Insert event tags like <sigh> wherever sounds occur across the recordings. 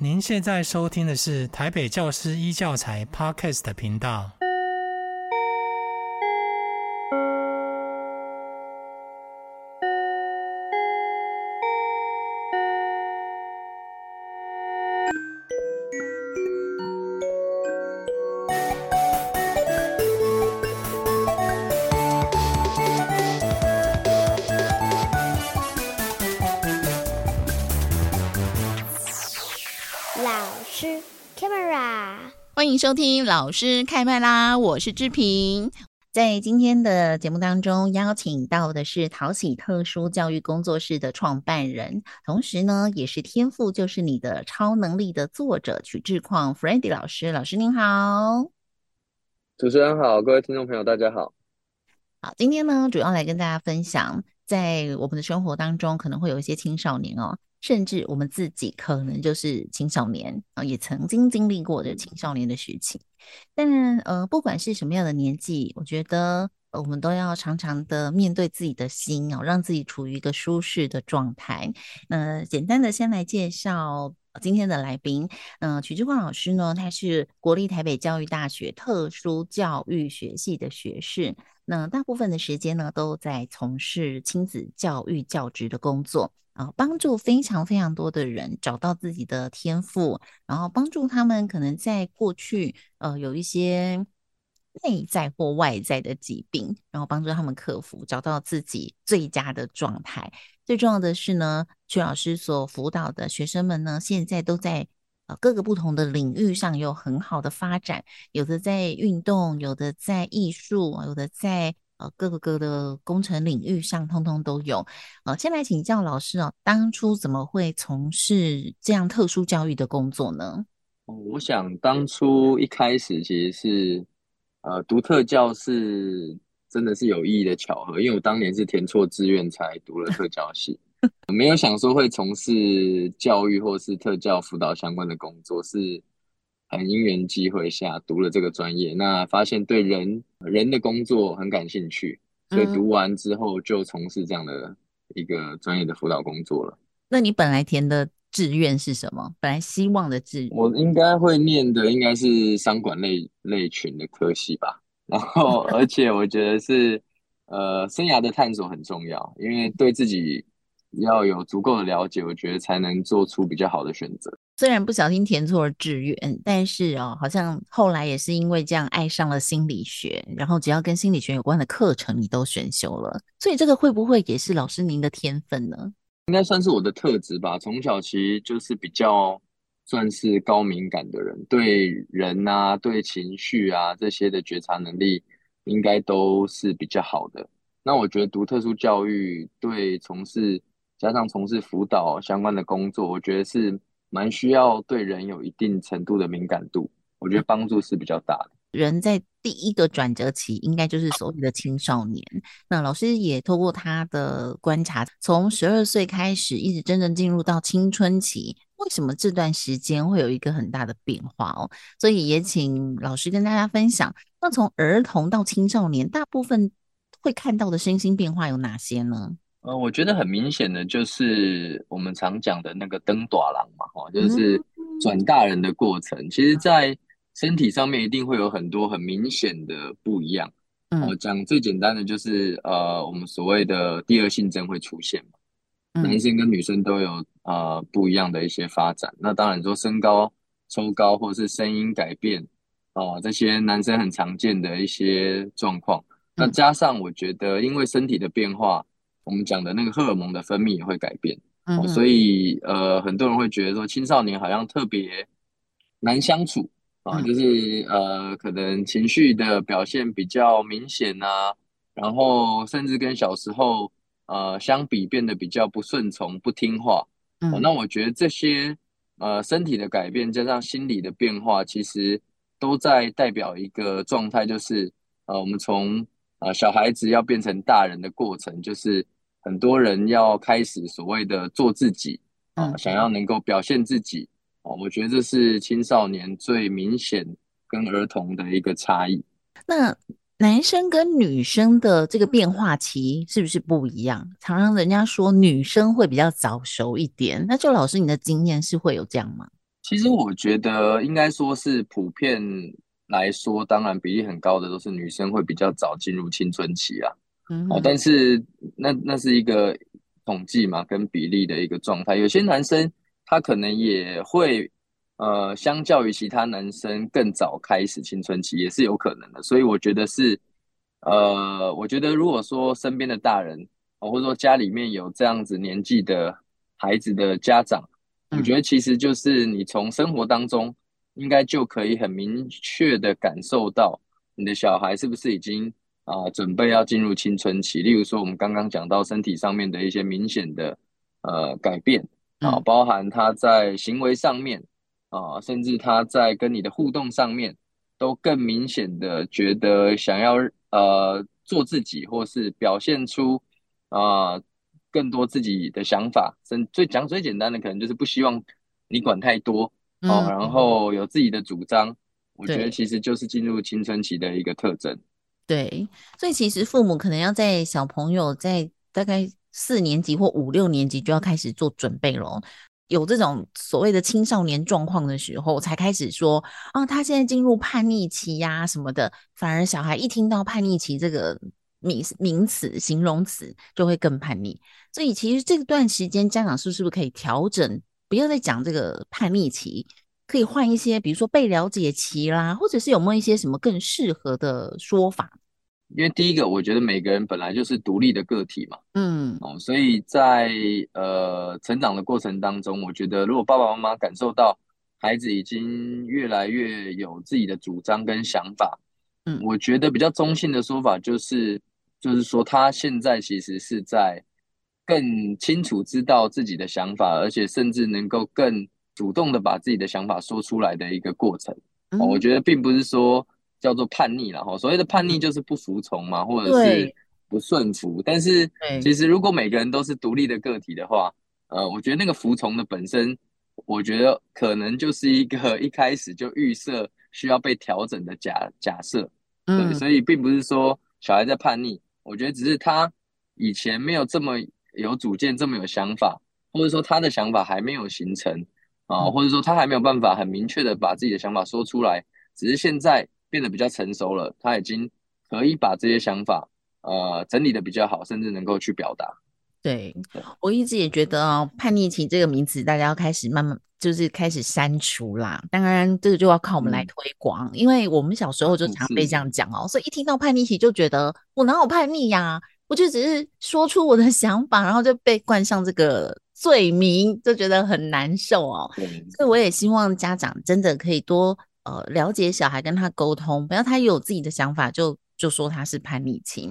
您现在收听的是台北教师一教材 Podcast 频道。收听老师开麦啦！我是志平，在今天的节目当中邀请到的是淘喜特殊教育工作室的创办人，同时呢也是天赋就是你的超能力的作者曲志矿 Freddy 老师。老师您好，主持人好，各位听众朋友大家好。好，今天呢主要来跟大家分享，在我们的生活当中可能会有一些青少年哦。甚至我们自己可能就是青少年啊，也曾经经历过的青少年的事情。但呃，不管是什么样的年纪，我觉得我们都要常常的面对自己的心哦，让自己处于一个舒适的状态。那简单的先来介绍今天的来宾，嗯、呃，曲志光老师呢，他是国立台北教育大学特殊教育学系的学士。那大部分的时间呢，都在从事亲子教育教职的工作啊，帮助非常非常多的人找到自己的天赋，然后帮助他们可能在过去呃有一些内在或外在的疾病，然后帮助他们克服，找到自己最佳的状态。最重要的是呢，曲老师所辅导的学生们呢，现在都在。呃，各个不同的领域上有很好的发展，有的在运动，有的在艺术，有的在呃各个各的工程领域上，通通都有。呃，先来请教老师哦，当初怎么会从事这样特殊教育的工作呢？我想当初一开始其实是呃读特教是真的是有意义的巧合，因为我当年是填错志愿才读了特教系。<laughs> 没有想说会从事教育或是特教辅导相关的工作，是很因缘机会下读了这个专业。那发现对人人的工作很感兴趣，所以读完之后就从事这样的一个专业的辅导工作了。那你本来填的志愿是什么？本来希望的志愿？我应该会念的应该是商管类类群的科系吧。然后，<laughs> 而且我觉得是呃，生涯的探索很重要，因为对自己。要有足够的了解，我觉得才能做出比较好的选择。虽然不小心填错了志愿，但是哦，好像后来也是因为这样爱上了心理学，然后只要跟心理学有关的课程，你都选修了。所以这个会不会也是老师您的天分呢？应该算是我的特质吧。从小其实就是比较算是高敏感的人，对人啊、对情绪啊这些的觉察能力，应该都是比较好的。那我觉得读特殊教育对从事。加上从事辅导相关的工作，我觉得是蛮需要对人有一定程度的敏感度，我觉得帮助是比较大的。人在第一个转折期，应该就是所谓的青少年。那老师也透过他的观察，从十二岁开始，一直真正进入到青春期，为什么这段时间会有一个很大的变化哦？所以也请老师跟大家分享，那从儿童到青少年，大部分会看到的身心变化有哪些呢？呃，我觉得很明显的就是我们常讲的那个登短郎嘛，哈，就是转大人的过程。其实，在身体上面一定会有很多很明显的不一样。我讲最简单的就是，呃，我们所谓的第二性征会出现嘛，男生跟女生都有呃不一样的一些发展。那当然说身高抽高或是声音改变，哦，这些男生很常见的一些状况。那加上我觉得，因为身体的变化。我们讲的那个荷尔蒙的分泌也会改变，嗯、所以呃，很多人会觉得说青少年好像特别难相处啊，就是呃，可能情绪的表现比较明显啊，然后甚至跟小时候呃相比变得比较不顺从、不听话。嗯、那我觉得这些呃身体的改变加上心理的变化，其实都在代表一个状态，就是呃，我们从呃小孩子要变成大人的过程，就是。很多人要开始所谓的做自己啊，想要能够表现自己啊，我觉得这是青少年最明显跟儿童的一个差异。那男生跟女生的这个变化期是不是不一样？常常人家说女生会比较早熟一点，那就老师你的经验是会有这样吗？其实我觉得应该说是普遍来说，当然比例很高的都是女生会比较早进入青春期啊。嗯哼，但是那那是一个统计嘛，跟比例的一个状态。有些男生他可能也会。呃，相较于其他男生更早开始青春期也是有可能的，所以我觉得是，呃，我觉得如果说身边的大人，或者说家里面有这样子年纪的孩子的家长，我觉得其实就是你从生活当中应该就可以很明确的感受到你的小孩是不是已经啊、呃、准备要进入青春期，例如说我们刚刚讲到身体上面的一些明显的呃改变啊，包含他在行为上面。啊，甚至他在跟你的互动上面，都更明显的觉得想要呃做自己，或是表现出啊、呃、更多自己的想法。甚最讲最简单的，可能就是不希望你管太多哦，嗯、然后有自己的主张。我觉得其实就是进入青春期的一个特征。对，所以其实父母可能要在小朋友在大概四年级或五六年级就要开始做准备了。有这种所谓的青少年状况的时候，才开始说啊，他现在进入叛逆期呀、什么的。反而小孩一听到叛逆期这个名名词、形容词，就会更叛逆。所以其实这段时间，家长是不是可以调整，不要再讲这个叛逆期，可以换一些，比如说被了解期啦，或者是有没有一些什么更适合的说法？因为第一个，我觉得每个人本来就是独立的个体嘛，嗯，哦，所以在呃成长的过程当中，我觉得如果爸爸妈妈感受到孩子已经越来越有自己的主张跟想法，嗯，我觉得比较中性的说法就是，就是说他现在其实是在更清楚知道自己的想法，而且甚至能够更主动的把自己的想法说出来的一个过程。嗯，我觉得并不是说。叫做叛逆了哈，所谓的叛逆就是不服从嘛，或者是不顺服。但是其实如果每个人都是独立的个体的话，呃，我觉得那个服从的本身，我觉得可能就是一个 <laughs> 一开始就预设需要被调整的假假设。对，所以并不是说小孩在叛逆，我觉得只是他以前没有这么有主见，这么有想法，或者说他的想法还没有形成啊，或者说他还没有办法很明确的把自己的想法说出来，只是现在。变得比较成熟了，他已经可以把这些想法呃整理的比较好，甚至能够去表达。对，我一直也觉得哦，叛逆期这个名词，大家要开始慢慢就是开始删除啦。当然，这个就要靠我们来推广，嗯、因为我们小时候就常被这样讲哦，所以一听到叛逆期就觉得我哪有叛逆呀、啊？我就只是说出我的 <laughs> 想法，然后就被冠上这个罪名，就觉得很难受哦。所以我也希望家长真的可以多。呃，了解小孩，跟他沟通，不要他有自己的想法就就说他是叛逆期。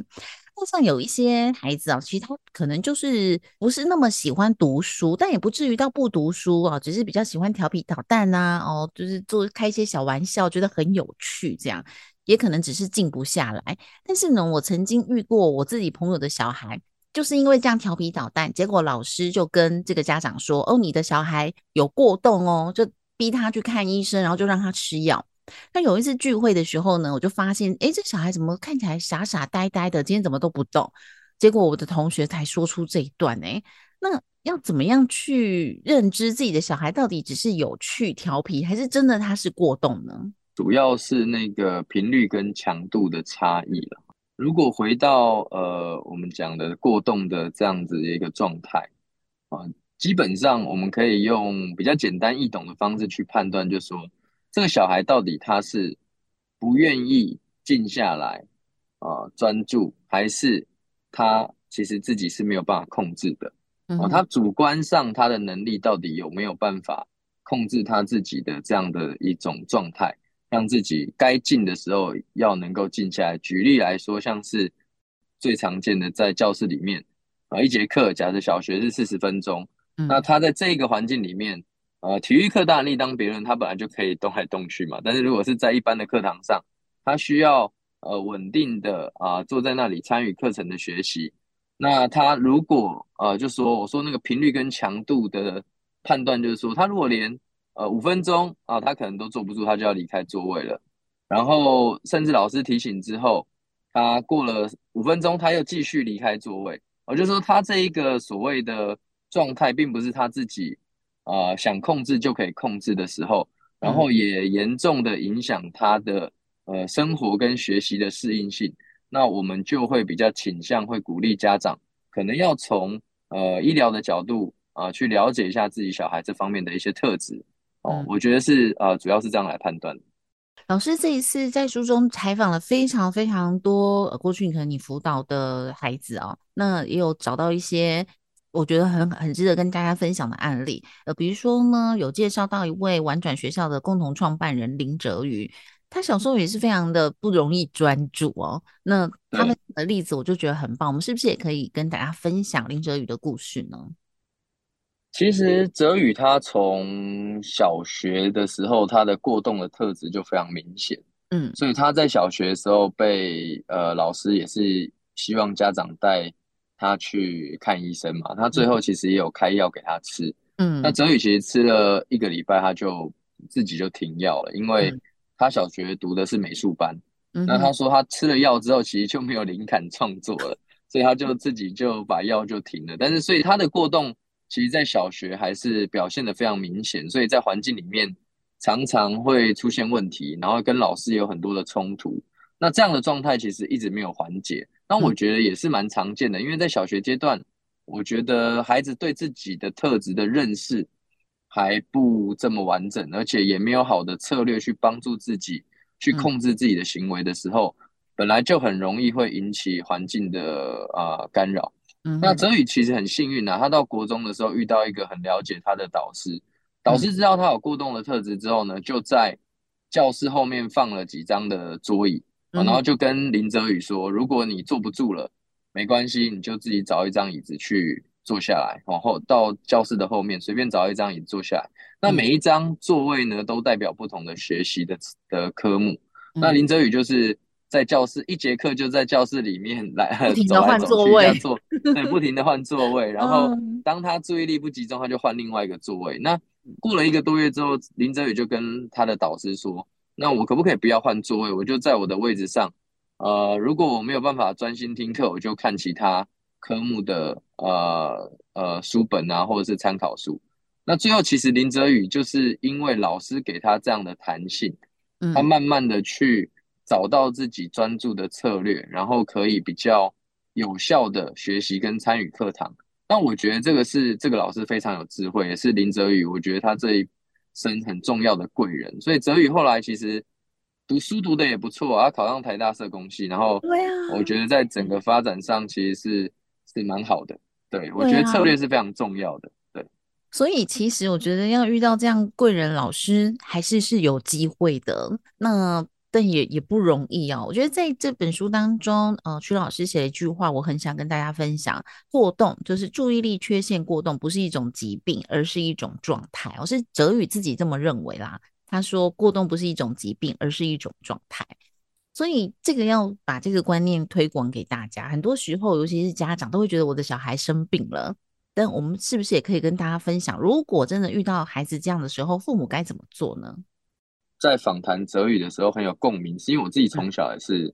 那像有一些孩子啊，其实他可能就是不是那么喜欢读书，但也不至于到不读书啊，只是比较喜欢调皮捣蛋呐、啊，哦，就是做开一些小玩笑，觉得很有趣，这样也可能只是静不下来。但是呢，我曾经遇过我自己朋友的小孩，就是因为这样调皮捣蛋，结果老师就跟这个家长说：“哦，你的小孩有过动哦。”就逼他去看医生，然后就让他吃药。那有一次聚会的时候呢，我就发现，诶，这小孩怎么看起来傻傻呆呆的？今天怎么都不动？结果我的同学才说出这一段，诶，那要怎么样去认知自己的小孩到底只是有趣调皮，还是真的他是过动呢？主要是那个频率跟强度的差异了。如果回到呃我们讲的过动的这样子的一个状态啊。基本上，我们可以用比较简单易懂的方式去判断，就是说这个小孩到底他是不愿意静下来啊专注，还是他其实自己是没有办法控制的啊？他主观上他的能力到底有没有办法控制他自己的这样的一种状态，让自己该静的时候要能够静下来。举例来说，像是最常见的在教室里面啊，一节课假设小学是四十分钟。那他在这个环境里面，呃，体育课当然另当别论，他本来就可以动来动去嘛。但是如果是在一般的课堂上，他需要呃稳定的啊、呃、坐在那里参与课程的学习。那他如果呃就说我说那个频率跟强度的判断，就是说他如果连呃五分钟啊、呃、他可能都坐不住，他就要离开座位了。然后甚至老师提醒之后，他过了五分钟他又继续离开座位。我就说他这一个所谓的。状态并不是他自己，啊、呃、想控制就可以控制的时候，然后也严重的影响他的呃生活跟学习的适应性，那我们就会比较倾向会鼓励家长可能要从呃医疗的角度啊、呃、去了解一下自己小孩这方面的一些特质我觉得是呃主要是这样来判断。老师这一次在书中采访了非常非常多，呃、过去可能你辅导的孩子哦，那也有找到一些我觉得很很值得跟大家分享的案例。呃，比如说呢，有介绍到一位玩转学校的共同创办人林哲宇，他小时候也是非常的不容易专注哦。那他们的例子我就觉得很棒，我们是不是也可以跟大家分享林哲宇的故事呢？其实泽宇他从小学的时候，他的过动的特质就非常明显，嗯，所以他在小学的时候被呃老师也是希望家长带他去看医生嘛，他最后其实也有开药给他吃，嗯，那泽宇其实吃了一个礼拜，他就自己就停药了，因为他小学读的是美术班，嗯，那他说他吃了药之后，其实就没有灵感创作了，所以他就自己就把药就停了，但是所以他的过动。其实，在小学还是表现得非常明显，所以在环境里面常常会出现问题，然后跟老师有很多的冲突。那这样的状态其实一直没有缓解。那我觉得也是蛮常见的，因为在小学阶段，我觉得孩子对自己的特质的认识还不这么完整，而且也没有好的策略去帮助自己去控制自己的行为的时候，本来就很容易会引起环境的啊、呃、干扰。那哲宇其实很幸运啊，他到国中的时候遇到一个很了解他的导师，导师知道他有过动的特质之后呢，就在教室后面放了几张的桌椅，然后就跟林哲宇说，如果你坐不住了，没关系，你就自己找一张椅子去坐下来，往后到教室的后面随便找一张椅子坐下来。那每一张座位呢，都代表不同的学习的的科目。那林哲宇就是。在教室一节课就在教室里面来不停的换座位坐，对，不停的换座位。然后当他注意力不集中，他就换另外一个座位。那过了一个多月之后，林哲宇就跟他的导师说：“那我可不可以不要换座位？我就在我的位置上。呃，如果我没有办法专心听课，我就看其他科目的呃呃书本啊，或者是参考书。那最后其实林哲宇就是因为老师给他这样的弹性，他慢慢的去。”找到自己专注的策略，然后可以比较有效的学习跟参与课堂。但我觉得这个是这个老师非常有智慧，也是林哲宇，我觉得他这一生很重要的贵人。所以哲宇后来其实读书读的也不错啊，他考上台大社工系，然后我觉得在整个发展上其实是是蛮好的。对，我觉得策略是非常重要的。对，所以其实我觉得要遇到这样贵人老师，还是是有机会的。那。但也也不容易哦。我觉得在这本书当中，呃，曲老师写了一句话，我很想跟大家分享：过动就是注意力缺陷过动，不是一种疾病，而是一种状态。我是哲宇自己这么认为啦。他说，过动不是一种疾病，而是一种状态。所以这个要把这个观念推广给大家。很多时候，尤其是家长都会觉得我的小孩生病了，但我们是不是也可以跟大家分享，如果真的遇到孩子这样的时候，父母该怎么做呢？在访谈泽宇的时候很有共鸣，是因为我自己从小也是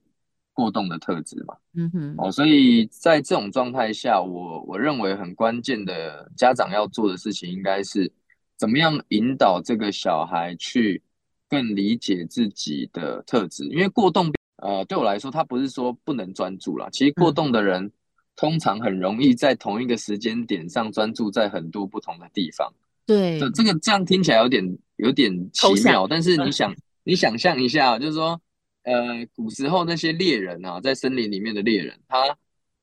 过动的特质嘛，嗯哼，哦，所以在这种状态下，我我认为很关键的家长要做的事情，应该是怎么样引导这个小孩去更理解自己的特质，因为过动，呃，对我来说，他不是说不能专注啦，其实过动的人通常很容易在同一个时间点上专注在很多不同的地方。对，这这个这样听起来有点有点奇妙，但是你想你想象一下，就是说，呃，古时候那些猎人啊，在森林里面的猎人，他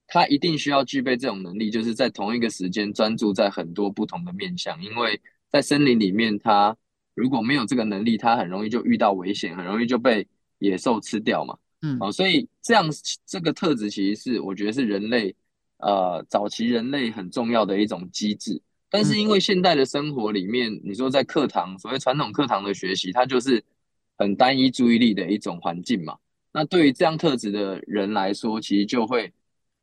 他一定需要具备这种能力，就是在同一个时间专注在很多不同的面向，因为在森林里面，他如果没有这个能力，他很容易就遇到危险，很容易就被野兽吃掉嘛。嗯，哦，所以这样这个特质其实是我觉得是人类呃早期人类很重要的一种机制。但是因为现代的生活里面，你说在课堂，所谓传统课堂的学习，它就是很单一注意力的一种环境嘛。那对于这样特质的人来说，其实就会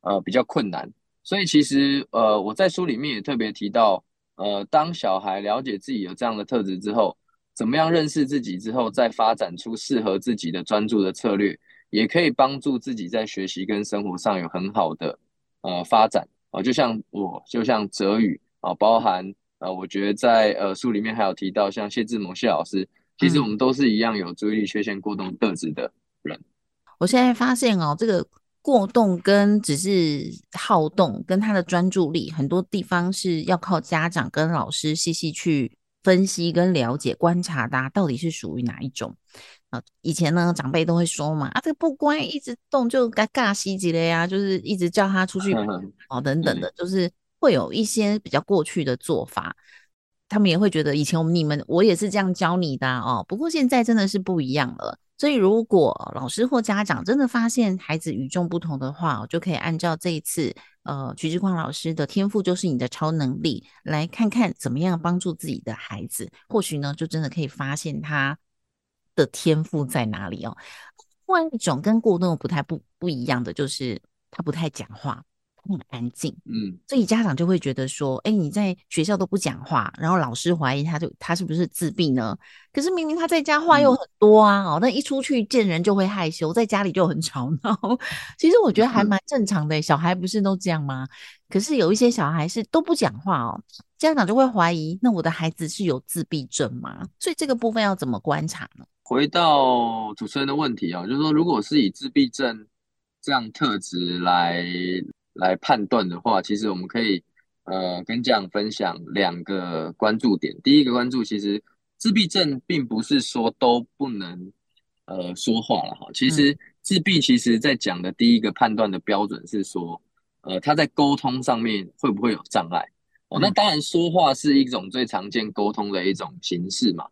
呃比较困难。所以其实呃我在书里面也特别提到，呃当小孩了解自己有这样的特质之后，怎么样认识自己之后，再发展出适合自己的专注的策略，也可以帮助自己在学习跟生活上有很好的呃发展啊。就像我，就像哲宇。啊，包含呃，我觉得在呃书里面还有提到，像谢志谋谢老师，其实我们都是一样有注意力缺陷过动特质的人。嗯。我现在发现哦，这个过动跟只是好动，跟他的专注力，很多地方是要靠家长跟老师细细去分析跟了解、观察他到底是属于哪一种。啊，以前呢，长辈都会说嘛，啊，这个不乖，一直动就该尬西级了呀，就是一直叫他出去 <laughs> 哦，等等的，就是会有一些比较过去的做法，他们也会觉得以前我们你们我也是这样教你的哦，不过现在真的是不一样了，所以如果老师或家长真的发现孩子与众不同的话，就可以按照这一次呃徐志光老师的天赋就是你的超能力，来看看怎么样帮助自己的孩子，或许呢就真的可以发现他。的天赋在哪里哦？另外一种跟过动不太不不一样的，就是他不太讲话，很安静。嗯，所以家长就会觉得说，哎，你在学校都不讲话，然后老师怀疑他就他是不是自闭呢？可是明明他在家话又很多啊，哦，那一出去见人就会害羞，在家里就很吵闹。<laughs> 其实我觉得还蛮正常的，小孩不是都这样吗？可是有一些小孩是都不讲话哦。家长就会怀疑，那我的孩子是有自闭症吗？所以这个部分要怎么观察呢？回到主持人的问题啊，就是说，如果是以自闭症这样特质来来判断的话，其实我们可以呃跟家长分享两个关注点。第一个关注，其实自闭症并不是说都不能呃说话了哈。其实自闭其实在讲的第一个判断的标准是说，呃，他在沟通上面会不会有障碍？哦，那当然，说话是一种最常见沟通的一种形式嘛。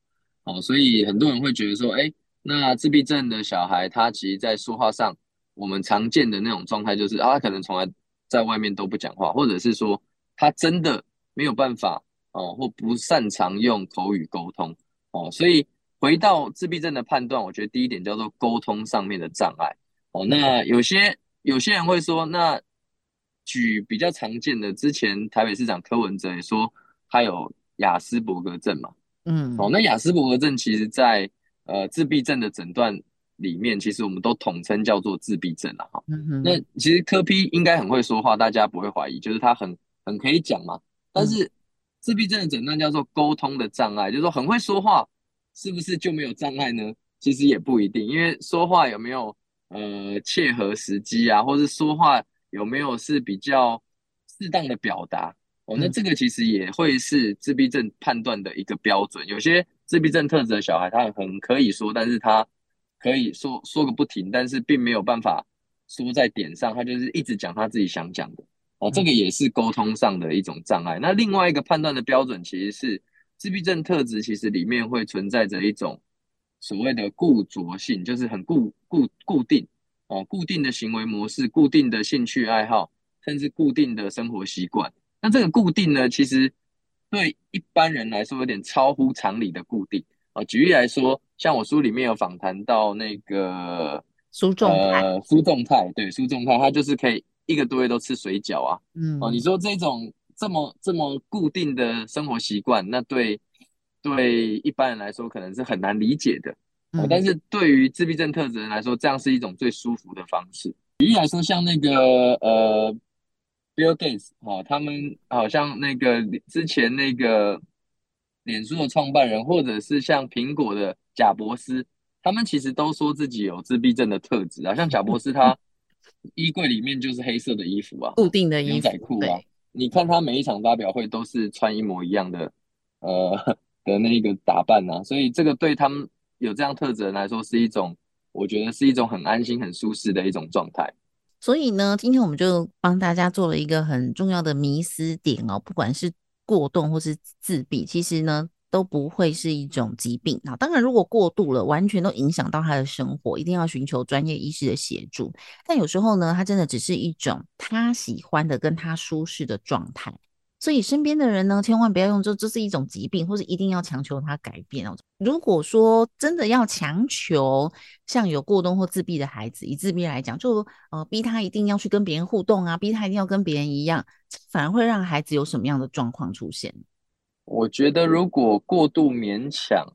哦，所以很多人会觉得说，哎，那自闭症的小孩，他其实在说话上，我们常见的那种状态就是啊，他可能从来在外面都不讲话，或者是说他真的没有办法哦，或不擅长用口语沟通哦。所以回到自闭症的判断，我觉得第一点叫做沟通上面的障碍。哦，那有些有些人会说，那。举比较常见的，之前台北市长柯文哲也说他有雅斯伯格症嘛，嗯，哦，那雅斯伯格症其实在呃自闭症的诊断里面，其实我们都统称叫做自闭症了哈。嗯，那其实柯 P 应该很会说话，大家不会怀疑，就是他很很可以讲嘛。但是自闭症的诊断叫做沟通的障碍，就是说很会说话，是不是就没有障碍呢？其实也不一定，因为说话有没有呃切合时机啊，或是说话。有没有是比较适当的表达哦？那这个其实也会是自闭症判断的一个标准。有些自闭症特质的小孩，他很可以说，但是他可以说说个不停，但是并没有办法说在点上，他就是一直讲他自己想讲的哦。这个也是沟通上的一种障碍。那另外一个判断的标准，其实是自闭症特质，其实里面会存在着一种所谓的固着性，就是很固固固定。哦，固定的行为模式、固定的兴趣爱好，甚至固定的生活习惯。那这个固定呢，其实对一般人来说有点超乎常理的固定。哦，举例来说，像我书里面有访谈到那个苏仲泰，呃，苏仲泰，对，苏仲泰，他就是可以一个多月都吃水饺啊。嗯，哦，你说这种这么这么固定的生活习惯，那对对一般人来说可能是很难理解的。哦，但是对于自闭症特质人来说，这样是一种最舒服的方式。举例来说，像那个呃，Bill Gates 哦，他们好像那个之前那个脸书的创办人，或者是像苹果的贾伯斯，他们其实都说自己有自闭症的特质啊。像贾伯斯，他 <laughs> 衣柜里面就是黑色的衣服啊，固定的衣服，牛仔裤啊。你看他每一场发表会都是穿一模一样的，呃的那个打扮啊，所以这个对他们。有这样特质的人来说，是一种，我觉得是一种很安心、很舒适的一种状态。所以呢，今天我们就帮大家做了一个很重要的迷思点哦，不管是过动或是自闭，其实呢都不会是一种疾病。那当然，如果过度了，完全都影响到他的生活，一定要寻求专业医师的协助。但有时候呢，他真的只是一种他喜欢的、跟他舒适的状态。所以身边的人呢，千万不要用这这是一种疾病，或是一定要强求他改变哦。如果说真的要强求，像有过动或自闭的孩子，以自闭来讲，就呃逼他一定要去跟别人互动啊，逼他一定要跟别人一样，反而会让孩子有什么样的状况出现？我觉得如果过度勉强，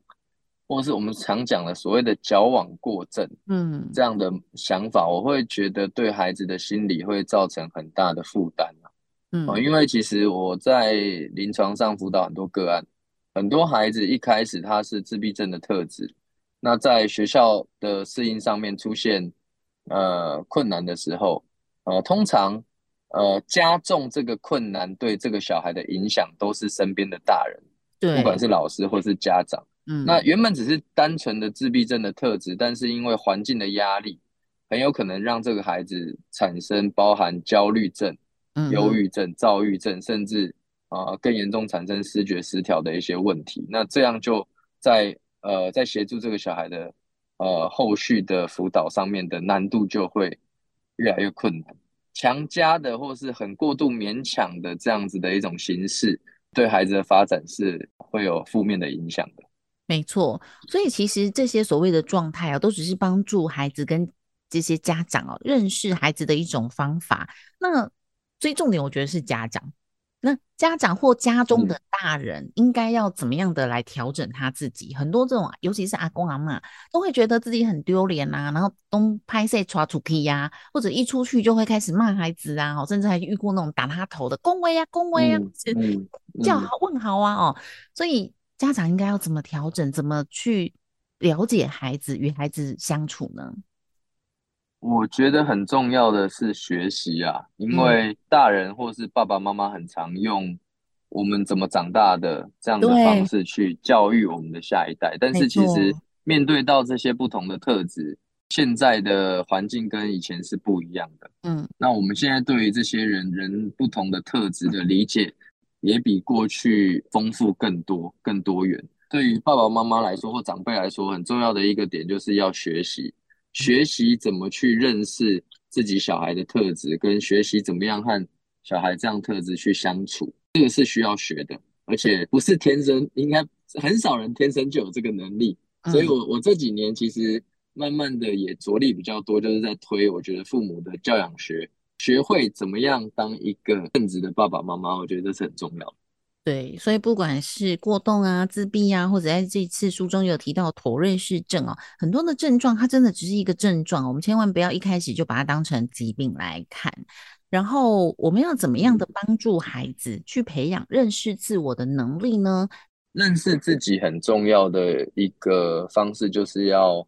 或是我们常讲的所谓的矫枉过正，嗯，这样的想法，我会觉得对孩子的心理会造成很大的负担。嗯，因为其实我在临床上辅导很多个案，很多孩子一开始他是自闭症的特质，那在学校的适应上面出现呃困难的时候，呃，通常呃加重这个困难对这个小孩的影响都是身边的大人，对，不管是老师或是家长，嗯，那原本只是单纯的自闭症的特质，但是因为环境的压力，很有可能让这个孩子产生包含焦虑症。忧郁症、躁郁症，甚至啊、呃、更严重产生视觉失调的一些问题。那这样就在呃在协助这个小孩的呃后续的辅导上面的难度就会越来越困难。强加的或是很过度勉强的这样子的一种形式，对孩子的发展是会有负面的影响的。没错，所以其实这些所谓的状态啊，都只是帮助孩子跟这些家长哦认识孩子的一种方法。那最重点，我觉得是家长。那家长或家中的大人应该要怎么样的来调整他自己？嗯、很多这种，尤其是阿公阿妈，都会觉得自己很丢脸呐，然后东拍谢抓出去呀，或者一出去就会开始骂孩子啊，甚至还遇过那种打他头的恭维呀，恭维呀，嗯 <laughs> 嗯、叫好问好啊，哦，所以家长应该要怎么调整？怎么去了解孩子，与孩子相处呢？我觉得很重要的是学习啊，因为大人或是爸爸妈妈很常用我们怎么长大的这样的方式去教育我们的下一代，但是其实面对到这些不同的特质，现在的环境跟以前是不一样的。嗯，那我们现在对于这些人人不同的特质的理解，也比过去丰富更多、更多元。对于爸爸妈妈来说或长辈来说，很重要的一个点就是要学习。学习怎么去认识自己小孩的特质，跟学习怎么样和小孩这样特质去相处，这个是需要学的，而且不是天生，应该很少人天生就有这个能力。所以我我这几年其实慢慢的也着力比较多，就是在推，我觉得父母的教养学，学会怎么样当一个正直的爸爸妈妈，我觉得这是很重要的。对，所以不管是过动啊、自闭啊，或者在这次书中有提到妥瑞氏症哦，很多的症状，它真的只是一个症状，我们千万不要一开始就把它当成疾病来看。然后，我们要怎么样的帮助孩子去培养认识自我的能力呢？认识自己很重要的一个方式，就是要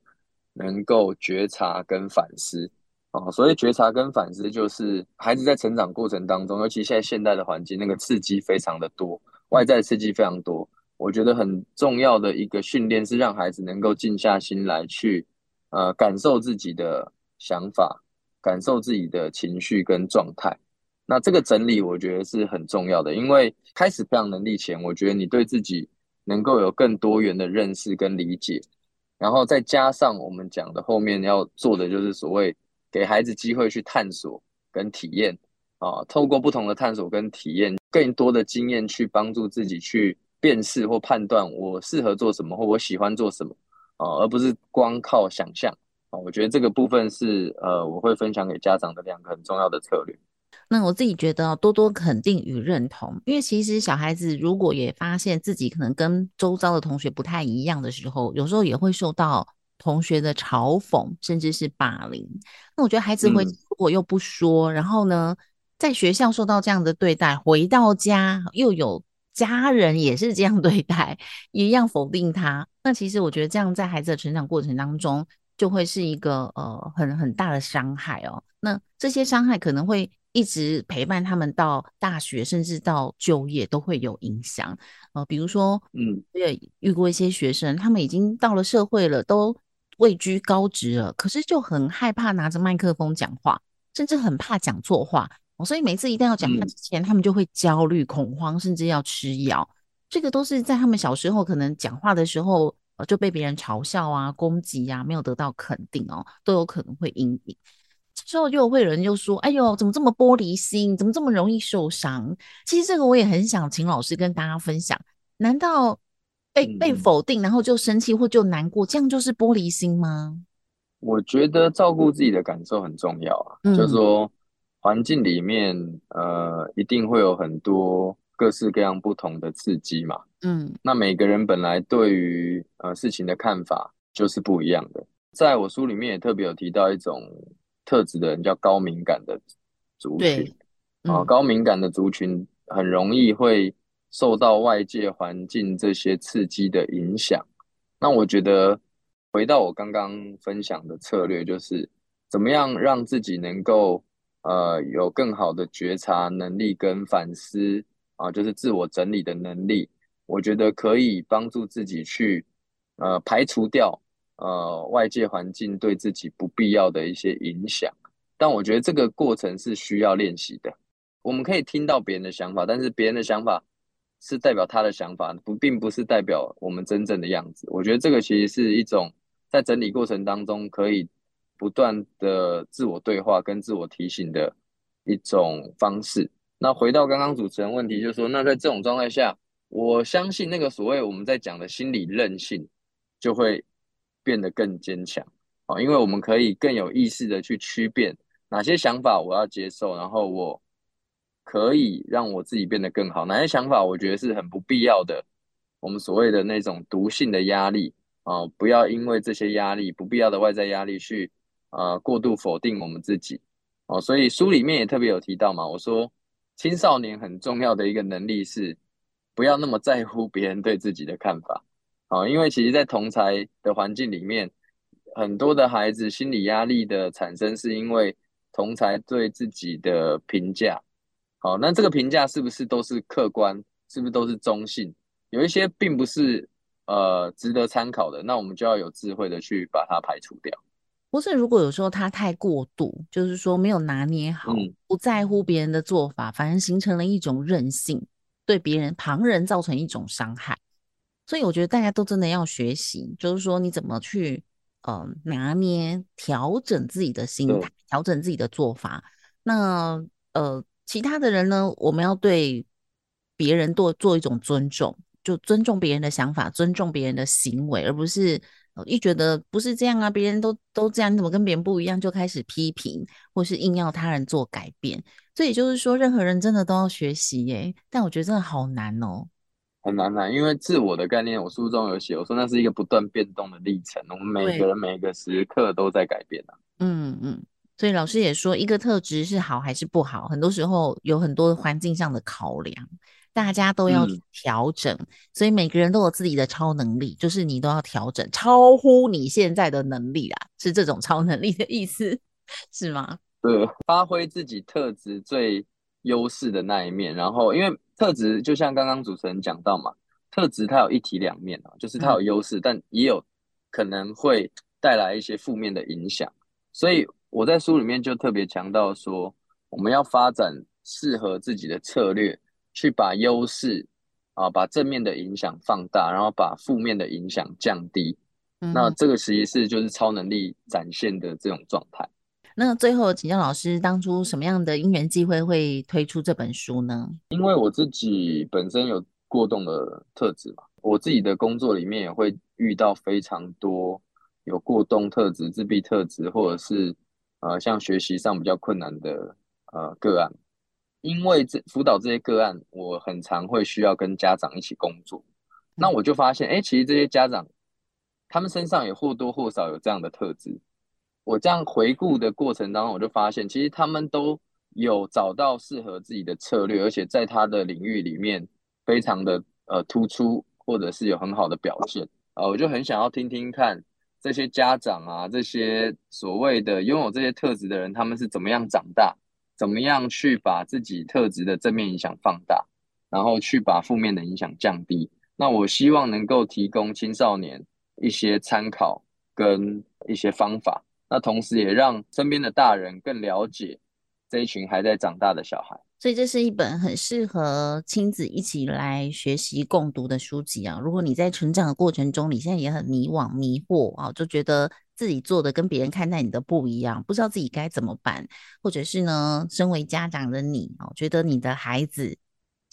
能够觉察跟反思。哦，所以觉察跟反思，就是孩子在成长过程当中，尤其现在现代的环境，那个刺激非常的多，外在刺激非常多。我觉得很重要的一个训练是让孩子能够静下心来去，呃，感受自己的想法，感受自己的情绪跟状态。那这个整理我觉得是很重要的，因为开始培养能力前，我觉得你对自己能够有更多元的认识跟理解，然后再加上我们讲的后面要做的就是所谓。给孩子机会去探索跟体验啊，透过不同的探索跟体验，更多的经验去帮助自己去辨识或判断我适合做什么或我喜欢做什么啊，而不是光靠想象啊。我觉得这个部分是呃，我会分享给家长的两个很重要的策略。那我自己觉得多多肯定与认同，因为其实小孩子如果也发现自己可能跟周遭的同学不太一样的时候，有时候也会受到。同学的嘲讽，甚至是霸凌，那我觉得孩子会如果又不说，嗯、然后呢，在学校受到这样的对待，回到家又有家人也是这样对待，一样否定他，那其实我觉得这样在孩子的成长过程当中，就会是一个呃很很大的伤害哦。那这些伤害可能会一直陪伴他们到大学，甚至到就业都会有影响。呃，比如说，嗯，我也遇过一些学生，他们已经到了社会了，都。位居高职了，可是就很害怕拿着麦克风讲话，甚至很怕讲错话，所以每次一定要讲话之前，嗯、他们就会焦虑、恐慌，甚至要吃药。这个都是在他们小时候可能讲话的时候，就被别人嘲笑啊、攻击啊，没有得到肯定哦，都有可能会阴影。这时候就会有人就说：“哎呦，怎么这么玻璃心？怎么这么容易受伤？”其实这个我也很想请老师跟大家分享。难道？被被否定，然后就生气或就难过，这样就是玻璃心吗？我觉得照顾自己的感受很重要啊。嗯、就是说，环境里面呃，一定会有很多各式各样不同的刺激嘛。嗯，那每个人本来对于呃事情的看法就是不一样的。在我书里面也特别有提到一种特质的人，叫高敏感的族群。啊，高敏感的族群很容易会受到外界环境这些刺激的影响。那我觉得回到我刚刚分享的策略，就是怎么样让自己能够呃有更好的觉察能力跟反思啊，就是自我整理的能力。我觉得可以帮助自己去呃排除掉呃外界环境对自己不必要的一些影响。但我觉得这个过程是需要练习的。我们可以听到别人的想法，但是别人的想法是代表他的想法，不，并不是代表我们真正的样子。我觉得这个其实是一种在整理过程当中可以不断的自我对话跟自我提醒的一种方式。那回到刚刚主持人问题，就是说，那在这种状态下，我相信那个所谓我们在讲的心理韧性就会变得更坚强啊，因为我们可以更有意识的去区辨。哪些想法我要接受，然后我可以让我自己变得更好？哪些想法我觉得是很不必要的？我们所谓的那种毒性的压力啊、不要因为这些压力、不必要的外在压力去啊、过度否定我们自己哦、所以书里面也特别有提到嘛，我说青少年很重要的一个能力是不要那么在乎别人对自己的看法啊、因为其实，在同才的环境里面，很多的孩子心理压力的产生是因为。同才对自己的评价，好，那这个评价是不是都是客观？是不是都是中性？有一些并不是呃值得参考的，那我们就要有智慧的去把它排除掉。不是，如果有时候他太过度，就是说没有拿捏好，嗯、不在乎别人的做法，反而形成了一种任性，对别人旁人造成一种伤害。所以我觉得大家都真的要学习，就是说你怎么去。呃，拿捏、调整自己的心态，调整自己的做法。那呃，其他的人呢？我们要对别人多做一种尊重，就尊重别人的想法，尊重别人的行为，而不是一觉得不是这样啊，别人都都这样，你怎么跟别人不一样，就开始批评，或是硬要他人做改变。所以也就是说，任何人真的都要学习耶。但我觉得真的好难哦。很难难，因为自我的概念，我书中有写，我说那是一个不断变动的历程，我们每个人每个时刻都在改变啊。嗯嗯，所以老师也说，一个特质是好还是不好，很多时候有很多环境上的考量，大家都要调整。嗯、所以每个人都有自己的超能力，就是你都要调整，超乎你现在的能力啦，是这种超能力的意思，是吗？对，发挥自己特质最优势的那一面，然后因为。特质就像刚刚主持人讲到嘛，特质它有一体两面啊，就是它有优势，但也有可能会带来一些负面的影响。所以我在书里面就特别强调说，我们要发展适合自己的策略，去把优势啊，把正面的影响放大，然后把负面的影响降低。那这个其实是就是超能力展现的这种状态。那最后请教老师，当初什么样的因缘际会会推出这本书呢？因为我自己本身有过动的特质嘛，我自己的工作里面也会遇到非常多有过动特质、自闭特质，或者是呃像学习上比较困难的呃个案。因为这辅导这些个案，我很常会需要跟家长一起工作，那我就发现，哎，其实这些家长他们身上也或多或少有这样的特质。我这样回顾的过程当中，我就发现，其实他们都有找到适合自己的策略，而且在他的领域里面非常的呃突出，或者是有很好的表现啊、呃。我就很想要听听看这些家长啊，这些所谓的拥有这些特质的人，他们是怎么样长大，怎么样去把自己特质的正面影响放大，然后去把负面的影响降低。那我希望能够提供青少年一些参考跟一些方法。那同时也让身边的大人更了解这一群还在长大的小孩，所以这是一本很适合亲子一起来学习共读的书籍啊。如果你在成长的过程中，你现在也很迷惘迷惑啊，就觉得自己做的跟别人看待你的不一样，不知道自己该怎么办，或者是呢，身为家长的你啊，觉得你的孩子。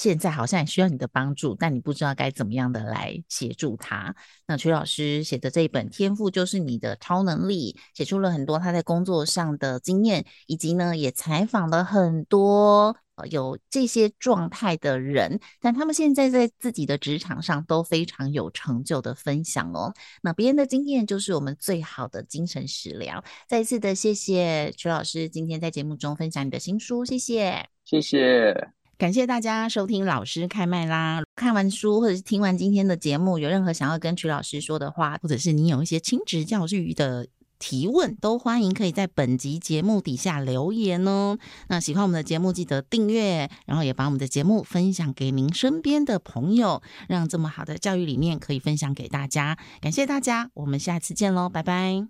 现在好像也需要你的帮助，但你不知道该怎么样的来协助他。那曲老师写的这一本《天赋就是你的超能力》，写出了很多他在工作上的经验，以及呢，也采访了很多有这些状态的人，但他们现在在自己的职场上都非常有成就的分享哦。那别人的经验就是我们最好的精神食粮。再一次的谢谢曲老师今天在节目中分享你的新书，谢谢。谢谢，感谢大家收听老师开麦啦！看完书或者是听完今天的节目，有任何想要跟曲老师说的话，或者是你有一些亲职教育的提问，都欢迎可以在本集节目底下留言哦。那喜欢我们的节目，记得订阅，然后也把我们的节目分享给您身边的朋友，让这么好的教育理念可以分享给大家。感谢大家，我们下次见喽，拜拜。